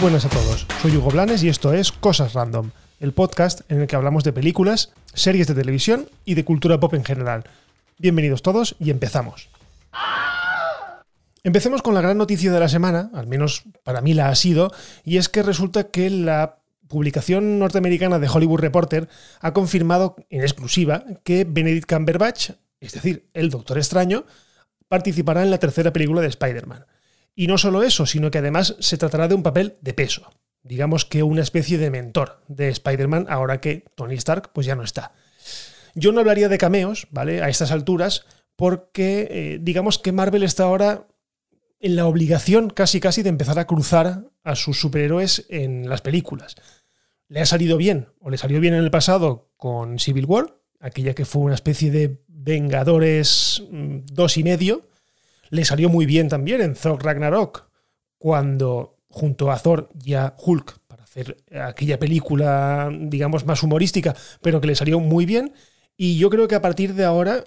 buenas a todos, soy Hugo Blanes y esto es Cosas Random, el podcast en el que hablamos de películas, series de televisión y de cultura pop en general. Bienvenidos todos y empezamos. Empecemos con la gran noticia de la semana, al menos para mí la ha sido, y es que resulta que la publicación norteamericana de Hollywood Reporter ha confirmado en exclusiva que Benedict Cumberbatch, es decir, el Doctor Extraño, participará en la tercera película de Spider-Man. Y no solo eso, sino que además se tratará de un papel de peso. Digamos que una especie de mentor de Spider-Man ahora que Tony Stark pues ya no está. Yo no hablaría de cameos, ¿vale? A estas alturas, porque eh, digamos que Marvel está ahora en la obligación casi casi de empezar a cruzar a sus superhéroes en las películas. Le ha salido bien, o le salió bien en el pasado con Civil War, aquella que fue una especie de Vengadores mm, dos y medio. Le salió muy bien también en Thor Ragnarok, cuando junto a Thor y a Hulk, para hacer aquella película, digamos, más humorística, pero que le salió muy bien. Y yo creo que a partir de ahora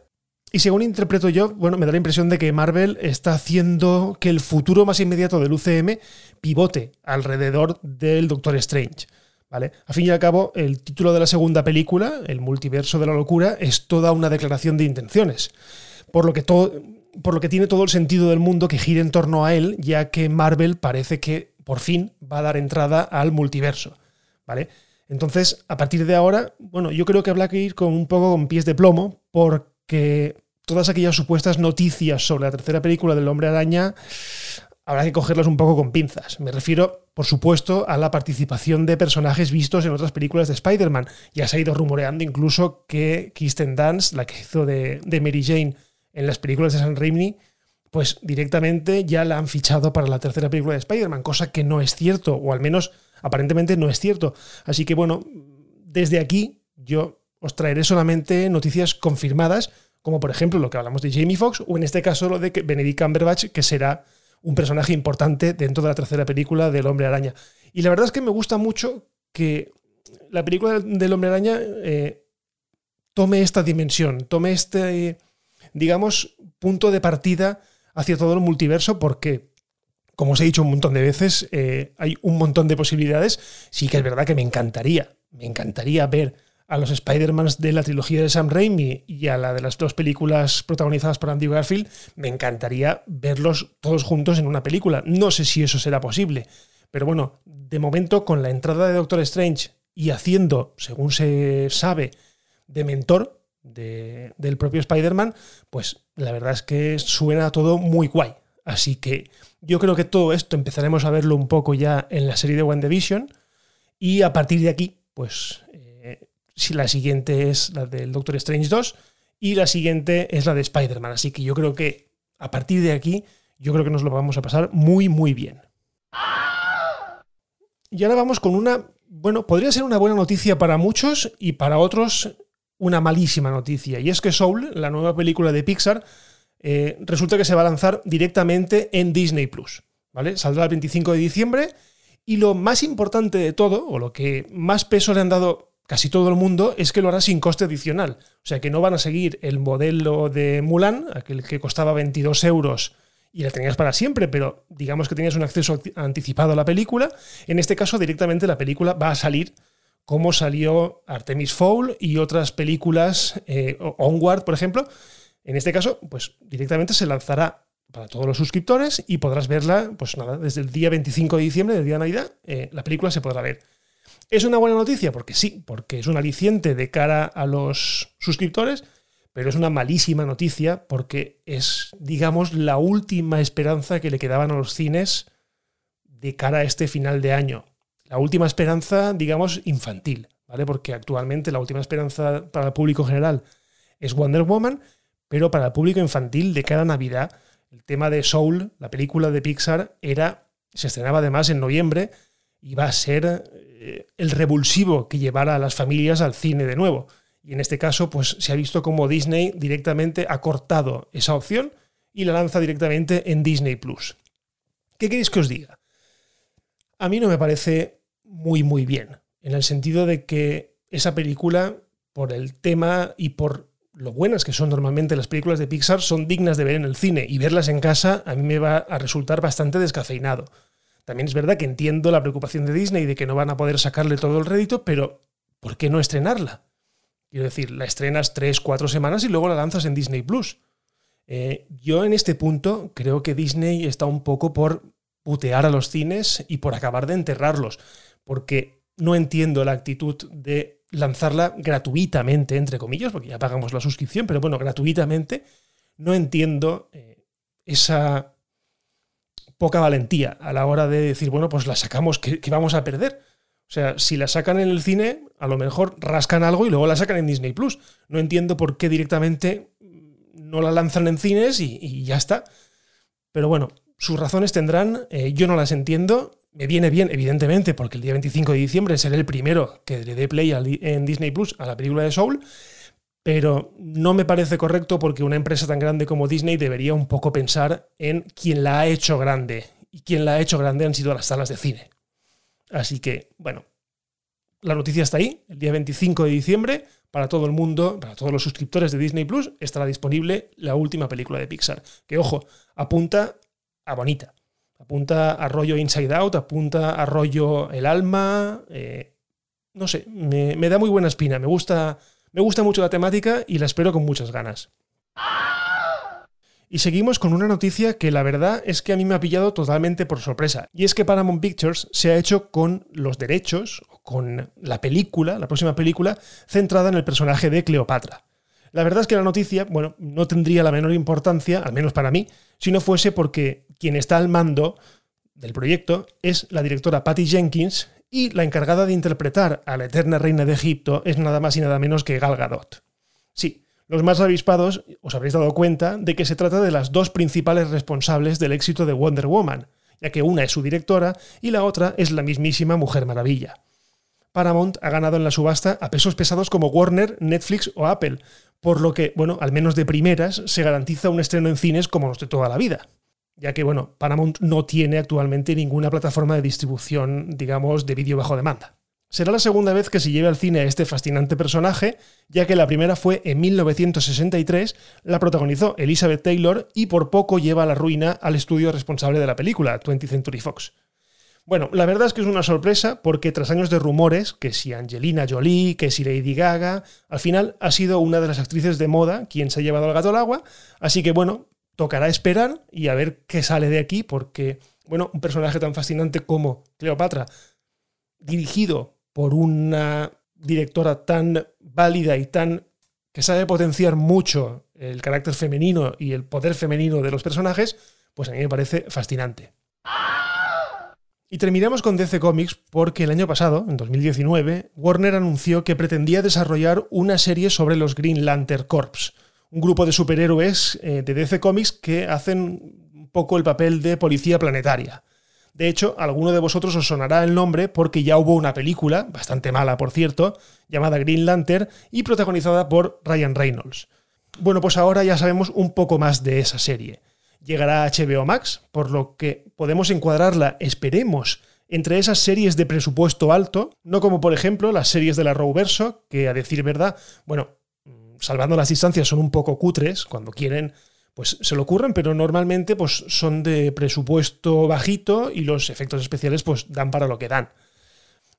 y según interpreto yo, bueno, me da la impresión de que Marvel está haciendo que el futuro más inmediato del UCM pivote alrededor del Doctor Strange. ¿Vale? A fin y al cabo, el título de la segunda película, El multiverso de la locura, es toda una declaración de intenciones. Por lo que, todo, por lo que tiene todo el sentido del mundo que gire en torno a él, ya que Marvel parece que por fin va a dar entrada al multiverso. ¿Vale? Entonces, a partir de ahora, bueno, yo creo que habrá que ir con un poco con pies de plomo, porque todas aquellas supuestas noticias sobre la tercera película del Hombre Araña habrá que cogerlas un poco con pinzas. Me refiero, por supuesto, a la participación de personajes vistos en otras películas de Spider-Man. Ya se ha ido rumoreando incluso que Kristen Dance, la que hizo de, Mary Jane en las películas de San Raimi, pues directamente ya la han fichado para la tercera película de Spider-Man, cosa que no es cierto, o al menos aparentemente no es cierto. Así que bueno, desde aquí yo os traeré solamente noticias confirmadas como por ejemplo lo que hablamos de Jamie Foxx, o en este caso lo de Benedict Cumberbatch, que será un personaje importante dentro de la tercera película del Hombre Araña. Y la verdad es que me gusta mucho que la película del Hombre Araña eh, tome esta dimensión, tome este, digamos, punto de partida hacia todo el multiverso, porque, como os he dicho un montón de veces, eh, hay un montón de posibilidades. Sí que es verdad que me encantaría, me encantaría ver a los Spider-Man de la trilogía de Sam Raimi y a la de las dos películas protagonizadas por Andy Garfield, me encantaría verlos todos juntos en una película. No sé si eso será posible, pero bueno, de momento con la entrada de Doctor Strange y haciendo, según se sabe, de mentor del propio Spider-Man, pues la verdad es que suena todo muy guay. Así que yo creo que todo esto empezaremos a verlo un poco ya en la serie de WandaVision y a partir de aquí, pues si la siguiente es la del Doctor Strange 2 y la siguiente es la de Spider-Man. Así que yo creo que a partir de aquí, yo creo que nos lo vamos a pasar muy, muy bien. Y ahora vamos con una, bueno, podría ser una buena noticia para muchos y para otros una malísima noticia. Y es que Soul, la nueva película de Pixar, eh, resulta que se va a lanzar directamente en Disney Plus. ¿Vale? Saldrá el 25 de diciembre. Y lo más importante de todo, o lo que más peso le han dado casi todo el mundo es que lo hará sin coste adicional. O sea que no van a seguir el modelo de Mulan, aquel que costaba 22 euros y la tenías para siempre, pero digamos que tenías un acceso anticipado a la película. En este caso, directamente la película va a salir como salió Artemis Fowl y otras películas, eh, Onward, por ejemplo. En este caso, pues directamente se lanzará para todos los suscriptores y podrás verla, pues nada, desde el día 25 de diciembre, del día de Navidad, eh, la película se podrá ver. ¿Es una buena noticia? Porque sí, porque es un aliciente de cara a los suscriptores, pero es una malísima noticia porque es, digamos, la última esperanza que le quedaban a los cines de cara a este final de año. La última esperanza, digamos, infantil, ¿vale? Porque actualmente la última esperanza para el público general es Wonder Woman, pero para el público infantil de cara a Navidad, el tema de Soul, la película de Pixar, era, se estrenaba además en noviembre, y va a ser eh, el revulsivo que llevará a las familias al cine de nuevo. Y en este caso, pues se ha visto como Disney directamente ha cortado esa opción y la lanza directamente en Disney Plus. ¿Qué queréis que os diga? A mí no me parece muy, muy bien, en el sentido de que esa película, por el tema y por lo buenas que son normalmente las películas de Pixar, son dignas de ver en el cine y verlas en casa a mí me va a resultar bastante descafeinado. También es verdad que entiendo la preocupación de Disney de que no van a poder sacarle todo el rédito, pero ¿por qué no estrenarla? Quiero decir, la estrenas tres, cuatro semanas y luego la lanzas en Disney Plus. Eh, yo en este punto creo que Disney está un poco por putear a los cines y por acabar de enterrarlos, porque no entiendo la actitud de lanzarla gratuitamente, entre comillas, porque ya pagamos la suscripción, pero bueno, gratuitamente, no entiendo eh, esa poca valentía a la hora de decir, bueno, pues la sacamos, que, vamos a perder? O sea, si la sacan en el cine, a lo mejor rascan algo y luego la sacan en Disney Plus. No entiendo por qué directamente no la lanzan en cines y, ya está. Pero bueno, sus razones tendrán, eh, yo no las entiendo me viene bien, evidentemente, porque el día 25 de diciembre seré el primero que le dé play en Disney Plus a la película de Soul, pero no me parece correcto porque una empresa tan grande como Disney debería un poco pensar en quién la ha hecho grande. Y quien la ha hecho grande han sido las salas de cine. Así que, bueno, la noticia está ahí. El día 25 de diciembre, para todo el mundo, para todos los suscriptores de Disney Plus, estará disponible la última película de Pixar. Que, ojo, apunta a bonita. Apunta a rollo Inside Out, apunta a rollo El Alma. Eh, no sé, me, da muy buena espina. Me gusta, me gusta mucho la temática y la espero con muchas ganas. Y seguimos con una noticia que la verdad es que a mí me ha pillado totalmente por sorpresa. Y es que Paramount Pictures se ha hecho con los derechos, con la película, la próxima película, centrada en el personaje de Cleopatra. La verdad es que la noticia, bueno, no tendría la menor importancia, al menos para mí, si no fuese porque quien está al mando del proyecto es la directora Patty Jenkins y la encargada de interpretar a la eterna reina de Egipto es nada más y nada menos que Gal Gadot. Sí, los más avispados os habréis dado cuenta de que se trata de las dos principales responsables del éxito de Wonder Woman, ya que una es su directora y la otra es la mismísima Mujer Maravilla. Paramount ha ganado en la subasta a pesos pesados como Warner, Netflix o Apple, por lo que, bueno, al menos de primeras, se garantiza un estreno en cines como los de toda la vida. Ya que, bueno, Paramount no tiene actualmente ninguna plataforma de distribución, digamos, de vídeo bajo demanda. Será la segunda vez que se lleve al cine a este fascinante personaje, ya que la primera fue en 1963, la protagonizó Elizabeth Taylor y por poco lleva a la ruina al estudio responsable de la película, 20th Century Fox. Bueno, la verdad es que es una sorpresa porque tras años de rumores, que si Angelina Jolie, que si Lady Gaga, al final ha sido una de las actrices de moda quien se ha llevado al gato al agua, así que bueno, tocará esperar y a ver qué sale de aquí porque, bueno, un personaje tan fascinante como Cleopatra, dirigido por una directora tan válida y tan que sabe potenciar mucho el carácter femenino y el poder femenino de los personajes, pues a mí me parece fascinante. Y terminamos con DC Comics porque el año pasado, en 2019, Warner anunció que pretendía desarrollar una serie sobre los Green Lantern Corps, un grupo de superhéroes eh, de DC Comics que hacen un poco el papel de policía planetaria. De hecho, alguno de vosotros os sonará el nombre porque ya hubo una película, bastante mala por cierto, llamada Green Lantern y protagonizada por Ryan Reynolds. Bueno, pues ahora ya sabemos un poco más de esa serie llegará a HBO Max, por lo que podemos encuadrarla, esperemos, entre esas series de presupuesto alto, no como por ejemplo las series de la Rowverso, que a decir verdad, bueno, salvando las distancias son un poco cutres, cuando quieren pues se lo ocurren, pero normalmente pues son de presupuesto bajito y los efectos especiales pues dan para lo que dan.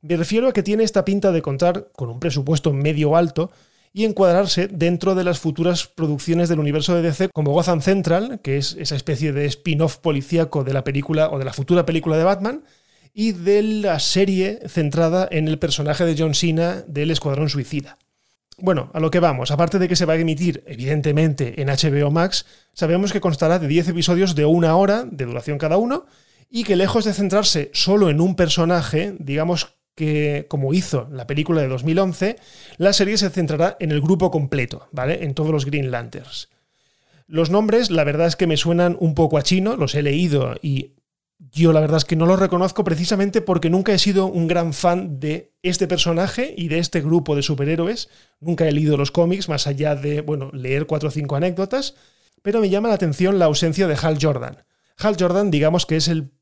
Me refiero a que tiene esta pinta de contar con un presupuesto medio alto y encuadrarse dentro de las futuras producciones del universo de DC como Gotham Central, que es esa especie de spin-off policíaco de la película o de la futura película de Batman, y de la serie centrada en el personaje de John Cena del Escuadrón Suicida. Bueno, a lo que vamos, aparte de que se va a emitir evidentemente en HBO Max, sabemos que constará de 10 episodios de una hora de duración cada uno, y que lejos de centrarse solo en un personaje, digamos que, como hizo la película de 2011, la serie se centrará en el grupo completo, ¿vale? En todos los Green Lanterns. Los nombres, la verdad es que me suenan un poco a chino, los he leído y yo la verdad es que no los reconozco precisamente porque nunca he sido un gran fan de este personaje y de este grupo de superhéroes. Nunca he leído los cómics, más allá de, bueno, leer cuatro o cinco anécdotas, pero me llama la atención la ausencia de Hal Jordan. Hal Jordan, digamos que es el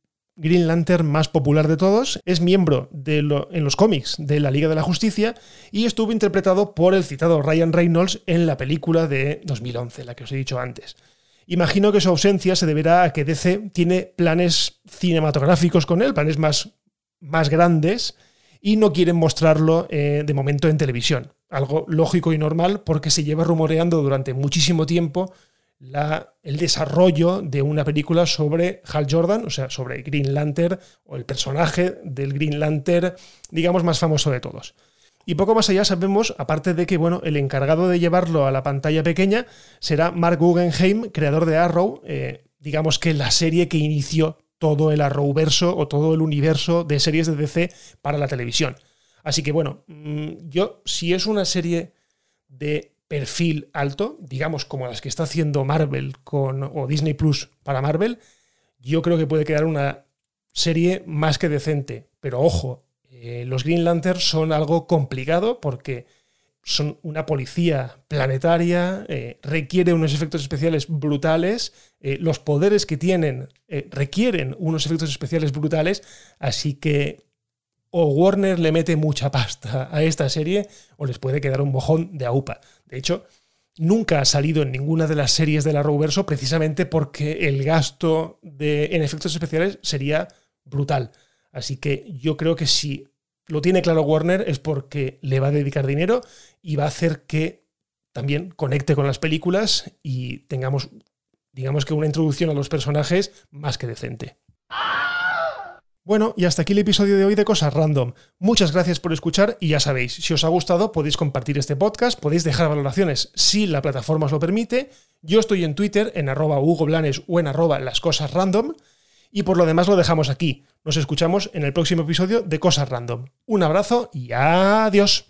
Green Lantern más popular de todos, es miembro de en los cómics de la Liga de la Justicia y estuvo interpretado por el citado Ryan Reynolds en la película de 2011, la que os he dicho antes. Imagino que su ausencia se deberá a que DC tiene planes cinematográficos con él, planes más, más grandes, y no quieren mostrarlo eh, de momento en televisión. Algo lógico y normal porque se lleva rumoreando durante muchísimo tiempo la, el desarrollo de una película sobre Hal Jordan, o sea, sobre Green Lantern, o el personaje del Green Lantern, digamos, más famoso de todos. Y poco más allá sabemos, aparte de que bueno, el encargado de llevarlo a la pantalla pequeña será Mark Guggenheim, creador de Arrow, eh, digamos que la serie que inició todo el Arrowverso o todo el universo de series de DC para la televisión. Así que bueno, mm, yo si es una serie de perfil alto, digamos como las que está haciendo Marvel con, o Disney Plus para Marvel, yo creo que puede quedar una serie más que decente. Pero ojo, eh, los Green Lanterns son algo complicado porque son una policía planetaria, eh, requiere unos efectos especiales brutales, eh, los poderes que tienen eh, requieren unos efectos especiales brutales, así que o Warner le mete mucha pasta a esta serie o les puede quedar un mojón de aupa. De hecho, nunca ha salido en ninguna de las series de la Arrowverso precisamente porque el gasto de, en efectos especiales sería brutal. Así que yo creo que si lo tiene claro Warner es porque le va a dedicar dinero y va a hacer que también conecte con las películas y tengamos, digamos que una introducción a los personajes más que decente. Bueno, y hasta aquí el episodio de hoy de Cosas Random. Muchas gracias por escuchar y ya sabéis, si os ha gustado podéis compartir este podcast, podéis dejar valoraciones si la plataforma os lo permite. Yo estoy en Twitter en arroba Hugo Blanes o en arroba las cosas random. Y por lo demás lo dejamos aquí. Nos escuchamos en el próximo episodio de Cosas Random. Un abrazo y adiós.